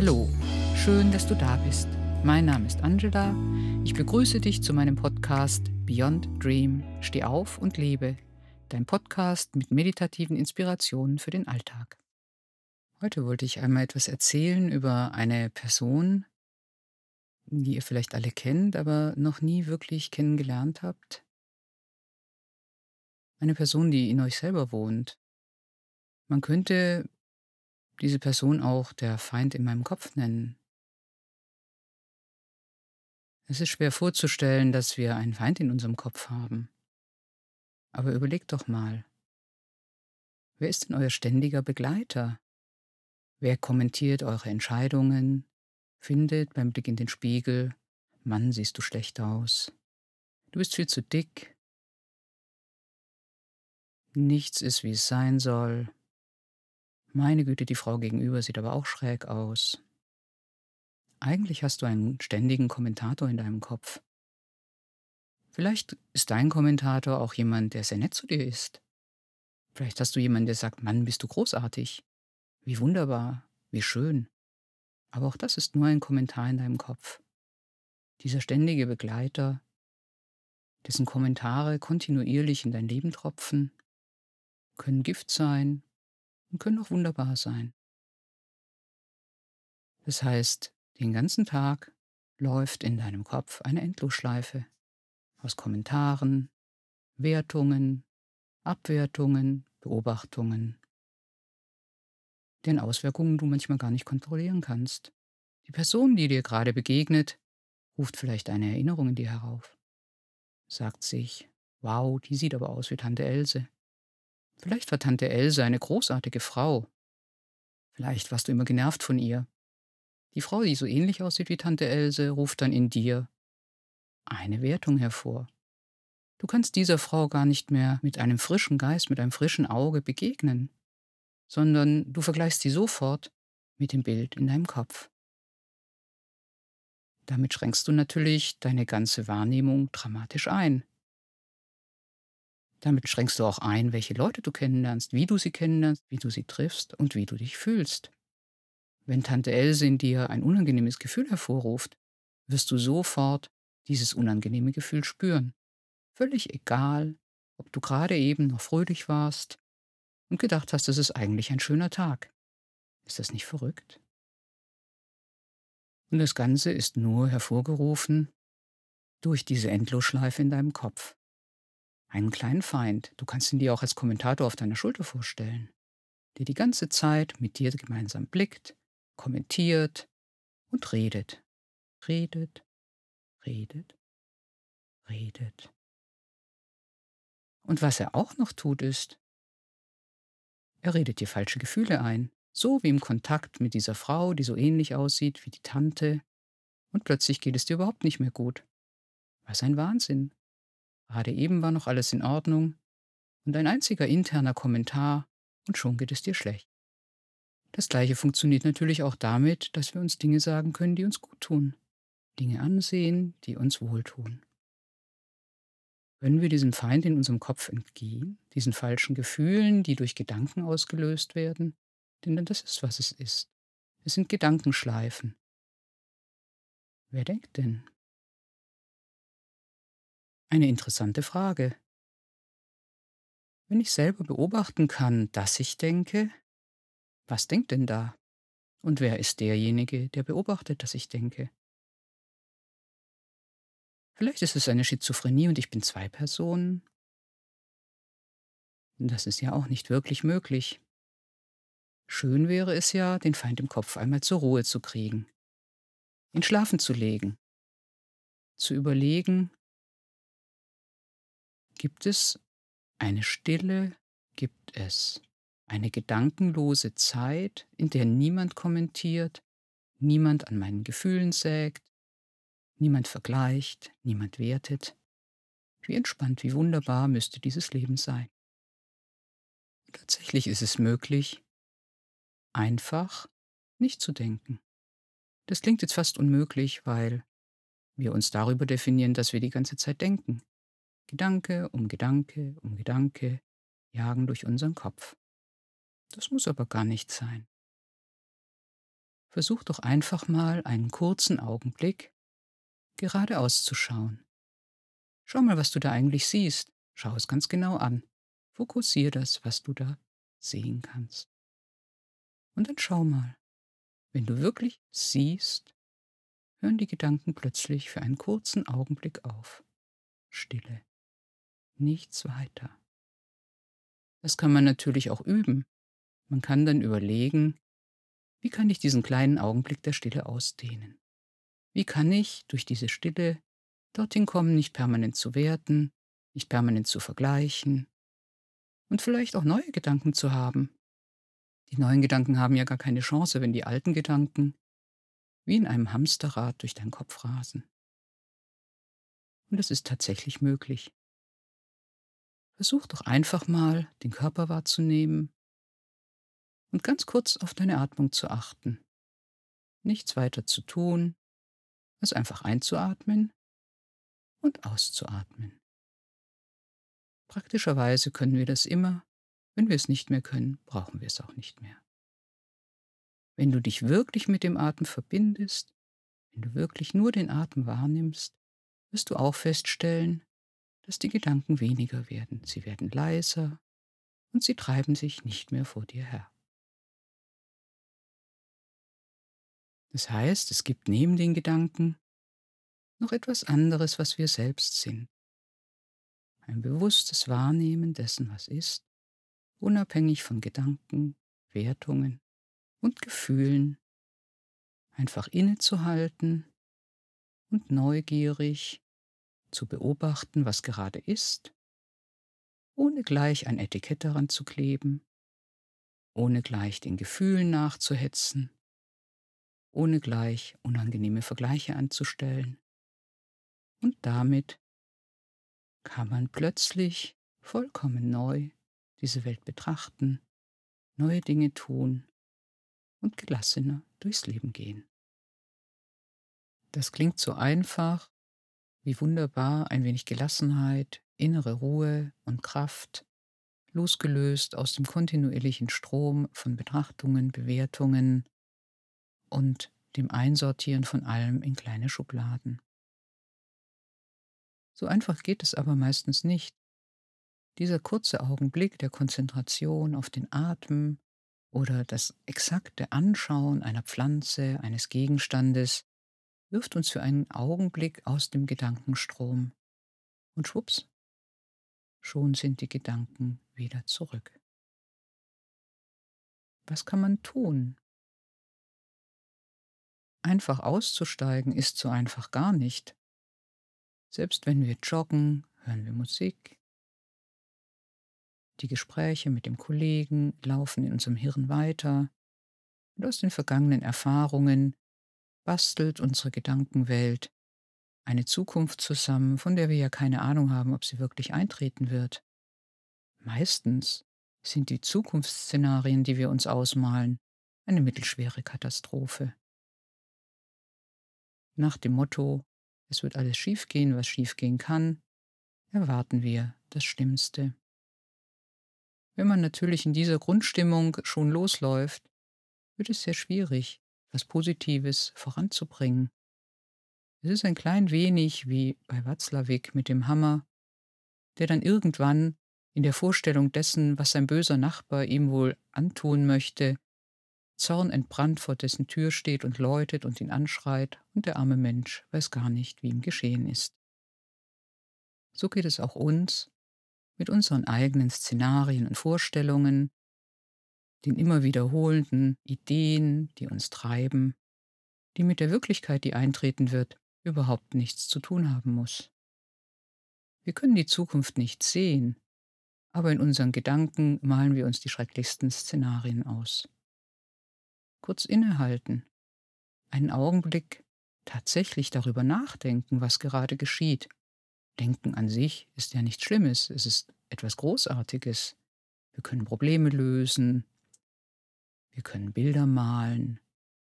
Hallo, schön, dass du da bist. Mein Name ist Angela. Ich begrüße dich zu meinem Podcast Beyond Dream. Steh auf und lebe. Dein Podcast mit meditativen Inspirationen für den Alltag. Heute wollte ich einmal etwas erzählen über eine Person, die ihr vielleicht alle kennt, aber noch nie wirklich kennengelernt habt. Eine Person, die in euch selber wohnt. Man könnte diese Person auch der Feind in meinem Kopf nennen. Es ist schwer vorzustellen, dass wir einen Feind in unserem Kopf haben. Aber überlegt doch mal, wer ist denn euer ständiger Begleiter? Wer kommentiert eure Entscheidungen, findet beim Blick in den Spiegel, Mann, siehst du schlecht aus, du bist viel zu dick, nichts ist, wie es sein soll, meine Güte, die Frau gegenüber sieht aber auch schräg aus. Eigentlich hast du einen ständigen Kommentator in deinem Kopf. Vielleicht ist dein Kommentator auch jemand, der sehr nett zu dir ist. Vielleicht hast du jemanden, der sagt, Mann, bist du großartig. Wie wunderbar, wie schön. Aber auch das ist nur ein Kommentar in deinem Kopf. Dieser ständige Begleiter, dessen Kommentare kontinuierlich in dein Leben tropfen, können Gift sein und können auch wunderbar sein. Das heißt, den ganzen Tag läuft in deinem Kopf eine Endlosschleife aus Kommentaren, Wertungen, Abwertungen, Beobachtungen, deren Auswirkungen du manchmal gar nicht kontrollieren kannst. Die Person, die dir gerade begegnet, ruft vielleicht eine Erinnerung in dir herauf, sagt sich, wow, die sieht aber aus wie Tante Else. Vielleicht war Tante Else eine großartige Frau. Vielleicht warst du immer genervt von ihr. Die Frau, die so ähnlich aussieht wie Tante Else, ruft dann in dir eine Wertung hervor. Du kannst dieser Frau gar nicht mehr mit einem frischen Geist, mit einem frischen Auge begegnen, sondern du vergleichst sie sofort mit dem Bild in deinem Kopf. Damit schränkst du natürlich deine ganze Wahrnehmung dramatisch ein. Damit schränkst du auch ein, welche Leute du kennenlernst, wie du sie kennenlernst, wie du sie triffst und wie du dich fühlst. Wenn Tante Else in dir ein unangenehmes Gefühl hervorruft, wirst du sofort dieses unangenehme Gefühl spüren. Völlig egal, ob du gerade eben noch fröhlich warst und gedacht hast, es ist eigentlich ein schöner Tag. Ist das nicht verrückt? Und das Ganze ist nur hervorgerufen durch diese Endlosschleife in deinem Kopf einen kleinen Feind, du kannst ihn dir auch als Kommentator auf deiner Schulter vorstellen, der die ganze Zeit mit dir gemeinsam blickt, kommentiert und redet, redet, redet, redet. Und was er auch noch tut, ist, er redet dir falsche Gefühle ein, so wie im Kontakt mit dieser Frau, die so ähnlich aussieht wie die Tante, und plötzlich geht es dir überhaupt nicht mehr gut. Was ein Wahnsinn. Gerade eben war noch alles in Ordnung und ein einziger interner Kommentar und schon geht es dir schlecht. Das gleiche funktioniert natürlich auch damit, dass wir uns Dinge sagen können, die uns gut tun, Dinge ansehen, die uns wohltun. Wenn wir diesem Feind in unserem Kopf entgehen, diesen falschen Gefühlen, die durch Gedanken ausgelöst werden, denn das ist, was es ist. Es sind Gedankenschleifen. Wer denkt denn? Eine interessante Frage. Wenn ich selber beobachten kann, dass ich denke, was denkt denn da? Und wer ist derjenige, der beobachtet, dass ich denke? Vielleicht ist es eine Schizophrenie und ich bin zwei Personen. Das ist ja auch nicht wirklich möglich. Schön wäre es ja, den Feind im Kopf einmal zur Ruhe zu kriegen, ihn schlafen zu legen, zu überlegen, Gibt es eine Stille? Gibt es eine gedankenlose Zeit, in der niemand kommentiert, niemand an meinen Gefühlen sägt, niemand vergleicht, niemand wertet? Wie entspannt, wie wunderbar müsste dieses Leben sein. Tatsächlich ist es möglich, einfach nicht zu denken. Das klingt jetzt fast unmöglich, weil wir uns darüber definieren, dass wir die ganze Zeit denken. Gedanke um Gedanke um Gedanke jagen durch unseren Kopf. Das muss aber gar nicht sein. Versuch doch einfach mal einen kurzen Augenblick geradeaus zu schauen. Schau mal, was du da eigentlich siehst. Schau es ganz genau an. Fokussier das, was du da sehen kannst. Und dann schau mal, wenn du wirklich siehst, hören die Gedanken plötzlich für einen kurzen Augenblick auf. Stille. Nichts weiter. Das kann man natürlich auch üben. Man kann dann überlegen, wie kann ich diesen kleinen Augenblick der Stille ausdehnen? Wie kann ich durch diese Stille dorthin kommen, nicht permanent zu werten, nicht permanent zu vergleichen und vielleicht auch neue Gedanken zu haben. Die neuen Gedanken haben ja gar keine Chance, wenn die alten Gedanken wie in einem Hamsterrad durch deinen Kopf rasen. Und es ist tatsächlich möglich. Versuch doch einfach mal, den Körper wahrzunehmen und ganz kurz auf deine Atmung zu achten. Nichts weiter zu tun, als einfach einzuatmen und auszuatmen. Praktischerweise können wir das immer. Wenn wir es nicht mehr können, brauchen wir es auch nicht mehr. Wenn du dich wirklich mit dem Atem verbindest, wenn du wirklich nur den Atem wahrnimmst, wirst du auch feststellen, dass die Gedanken weniger werden. Sie werden leiser und sie treiben sich nicht mehr vor dir her. Das heißt, es gibt neben den Gedanken noch etwas anderes, was wir selbst sind. Ein bewusstes Wahrnehmen dessen, was ist, unabhängig von Gedanken, Wertungen und Gefühlen, einfach innezuhalten und neugierig zu beobachten, was gerade ist, ohne gleich ein Etikett daran zu kleben, ohne gleich den Gefühlen nachzuhetzen, ohne gleich unangenehme Vergleiche anzustellen, und damit kann man plötzlich vollkommen neu diese Welt betrachten, neue Dinge tun und gelassener durchs Leben gehen. Das klingt so einfach, wie wunderbar ein wenig Gelassenheit, innere Ruhe und Kraft, losgelöst aus dem kontinuierlichen Strom von Betrachtungen, Bewertungen und dem Einsortieren von allem in kleine Schubladen. So einfach geht es aber meistens nicht. Dieser kurze Augenblick der Konzentration auf den Atem oder das exakte Anschauen einer Pflanze, eines Gegenstandes wirft uns für einen Augenblick aus dem Gedankenstrom. Und schwupps, schon sind die Gedanken wieder zurück. Was kann man tun? Einfach auszusteigen ist so einfach gar nicht. Selbst wenn wir joggen, hören wir Musik. Die Gespräche mit dem Kollegen laufen in unserem Hirn weiter und aus den vergangenen Erfahrungen bastelt unsere Gedankenwelt eine Zukunft zusammen, von der wir ja keine Ahnung haben, ob sie wirklich eintreten wird. Meistens sind die Zukunftsszenarien, die wir uns ausmalen, eine mittelschwere Katastrophe. Nach dem Motto, es wird alles schiefgehen, was schiefgehen kann, erwarten wir das Schlimmste. Wenn man natürlich in dieser Grundstimmung schon losläuft, wird es sehr schwierig, was Positives voranzubringen. Es ist ein klein wenig wie bei Watzlawick mit dem Hammer, der dann irgendwann in der Vorstellung dessen, was sein böser Nachbar ihm wohl antun möchte, zornentbrannt vor dessen Tür steht und läutet und ihn anschreit, und der arme Mensch weiß gar nicht, wie ihm geschehen ist. So geht es auch uns mit unseren eigenen Szenarien und Vorstellungen, den immer wiederholenden Ideen, die uns treiben, die mit der Wirklichkeit, die eintreten wird, überhaupt nichts zu tun haben muss. Wir können die Zukunft nicht sehen, aber in unseren Gedanken malen wir uns die schrecklichsten Szenarien aus kurz innehalten, einen Augenblick tatsächlich darüber nachdenken, was gerade geschieht. Denken an sich ist ja nichts Schlimmes, es ist etwas Großartiges. Wir können Probleme lösen, wir können Bilder malen,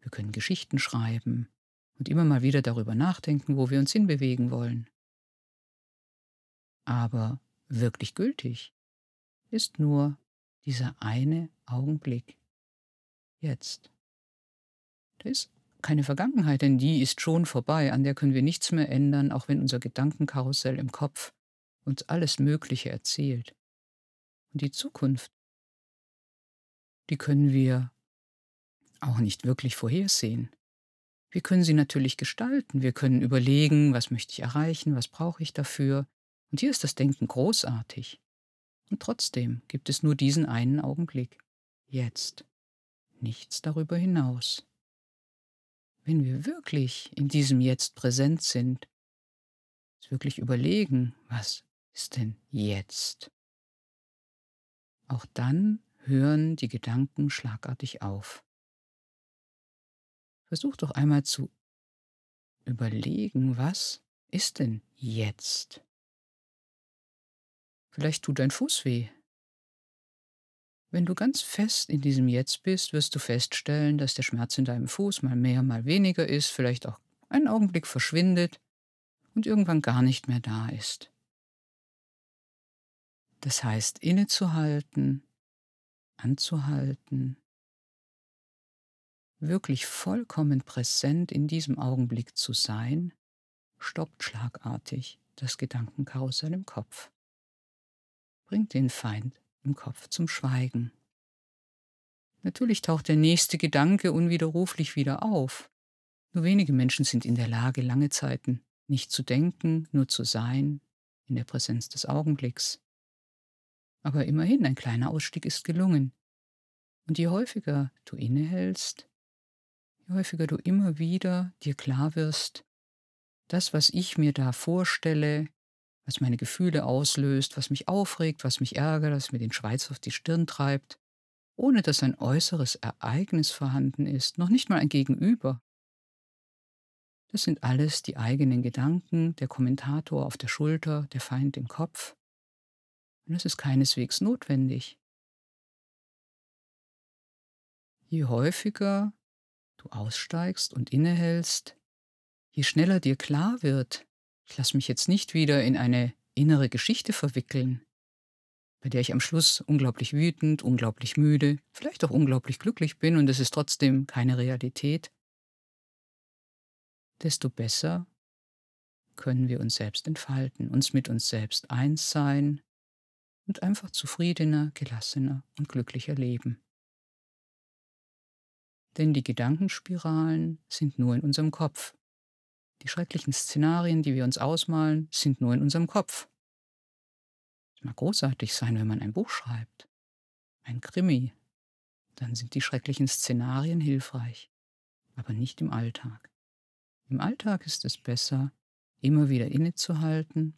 wir können Geschichten schreiben und immer mal wieder darüber nachdenken, wo wir uns hinbewegen wollen. Aber wirklich gültig ist nur dieser eine Augenblick. Jetzt. Da ist keine Vergangenheit, denn die ist schon vorbei, an der können wir nichts mehr ändern, auch wenn unser Gedankenkarussell im Kopf uns alles Mögliche erzählt. Und die Zukunft, die können wir auch nicht wirklich vorhersehen. Wir können sie natürlich gestalten, wir können überlegen, was möchte ich erreichen, was brauche ich dafür. Und hier ist das Denken großartig. Und trotzdem gibt es nur diesen einen Augenblick. Jetzt. Nichts darüber hinaus. Wenn wir wirklich in diesem Jetzt präsent sind, wirklich überlegen, was ist denn jetzt? Auch dann hören die Gedanken schlagartig auf. Versuch doch einmal zu überlegen, was ist denn jetzt? Vielleicht tut dein Fuß weh. Wenn du ganz fest in diesem Jetzt bist, wirst du feststellen, dass der Schmerz in deinem Fuß mal mehr, mal weniger ist, vielleicht auch einen Augenblick verschwindet und irgendwann gar nicht mehr da ist. Das heißt, innezuhalten, anzuhalten, wirklich vollkommen präsent in diesem Augenblick zu sein, stoppt schlagartig das Gedankenkarussell im Kopf. Bringt den Feind im Kopf zum Schweigen. Natürlich taucht der nächste Gedanke unwiderruflich wieder auf. Nur wenige Menschen sind in der Lage, lange Zeiten nicht zu denken, nur zu sein, in der Präsenz des Augenblicks. Aber immerhin ein kleiner Ausstieg ist gelungen. Und je häufiger du innehältst, je häufiger du immer wieder dir klar wirst, das, was ich mir da vorstelle, was meine Gefühle auslöst, was mich aufregt, was mich ärgert, was mir den Schweiß auf die Stirn treibt, ohne dass ein äußeres Ereignis vorhanden ist, noch nicht mal ein Gegenüber. Das sind alles die eigenen Gedanken, der Kommentator auf der Schulter, der Feind im Kopf. Und das ist keineswegs notwendig. Je häufiger du aussteigst und innehältst, je schneller dir klar wird, ich lasse mich jetzt nicht wieder in eine innere Geschichte verwickeln, bei der ich am Schluss unglaublich wütend, unglaublich müde, vielleicht auch unglaublich glücklich bin und es ist trotzdem keine Realität, desto besser können wir uns selbst entfalten, uns mit uns selbst eins sein und einfach zufriedener, gelassener und glücklicher leben. Denn die Gedankenspiralen sind nur in unserem Kopf. Die schrecklichen Szenarien, die wir uns ausmalen, sind nur in unserem Kopf. Es mag großartig sein, wenn man ein Buch schreibt, ein Krimi, dann sind die schrecklichen Szenarien hilfreich, aber nicht im Alltag. Im Alltag ist es besser, immer wieder innezuhalten,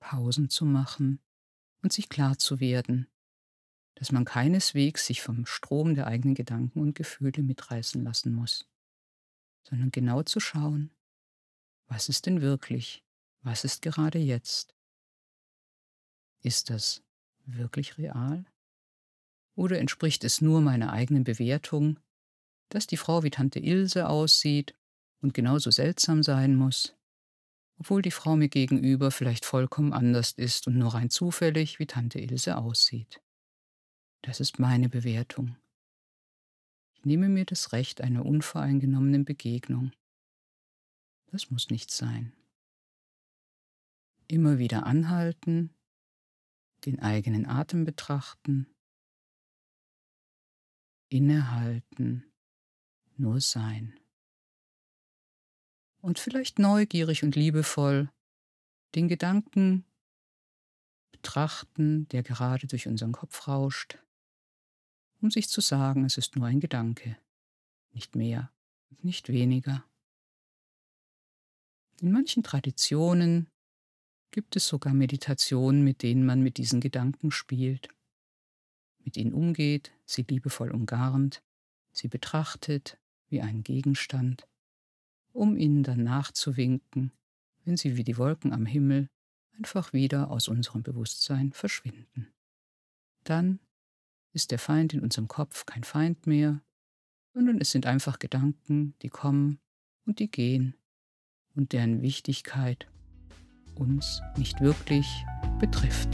Pausen zu machen und sich klar zu werden, dass man keineswegs sich vom Strom der eigenen Gedanken und Gefühle mitreißen lassen muss, sondern genau zu schauen, was ist denn wirklich, was ist gerade jetzt? Ist das wirklich real? Oder entspricht es nur meiner eigenen Bewertung, dass die Frau wie Tante Ilse aussieht und genauso seltsam sein muss, obwohl die Frau mir gegenüber vielleicht vollkommen anders ist und nur rein zufällig wie Tante Ilse aussieht. Das ist meine Bewertung. Ich nehme mir das Recht einer unvoreingenommenen Begegnung. Das muss nicht sein. Immer wieder anhalten, den eigenen Atem betrachten, innehalten, nur sein und vielleicht neugierig und liebevoll den Gedanken betrachten, der gerade durch unseren Kopf rauscht, um sich zu sagen, es ist nur ein Gedanke, nicht mehr und nicht weniger. In manchen Traditionen gibt es sogar Meditationen, mit denen man mit diesen Gedanken spielt, mit ihnen umgeht, sie liebevoll umgarnt, sie betrachtet wie einen Gegenstand um ihnen dann nachzuwinken, wenn sie wie die Wolken am Himmel einfach wieder aus unserem Bewusstsein verschwinden. Dann ist der Feind in unserem Kopf kein Feind mehr, sondern es sind einfach Gedanken, die kommen und die gehen und deren Wichtigkeit uns nicht wirklich betrifft.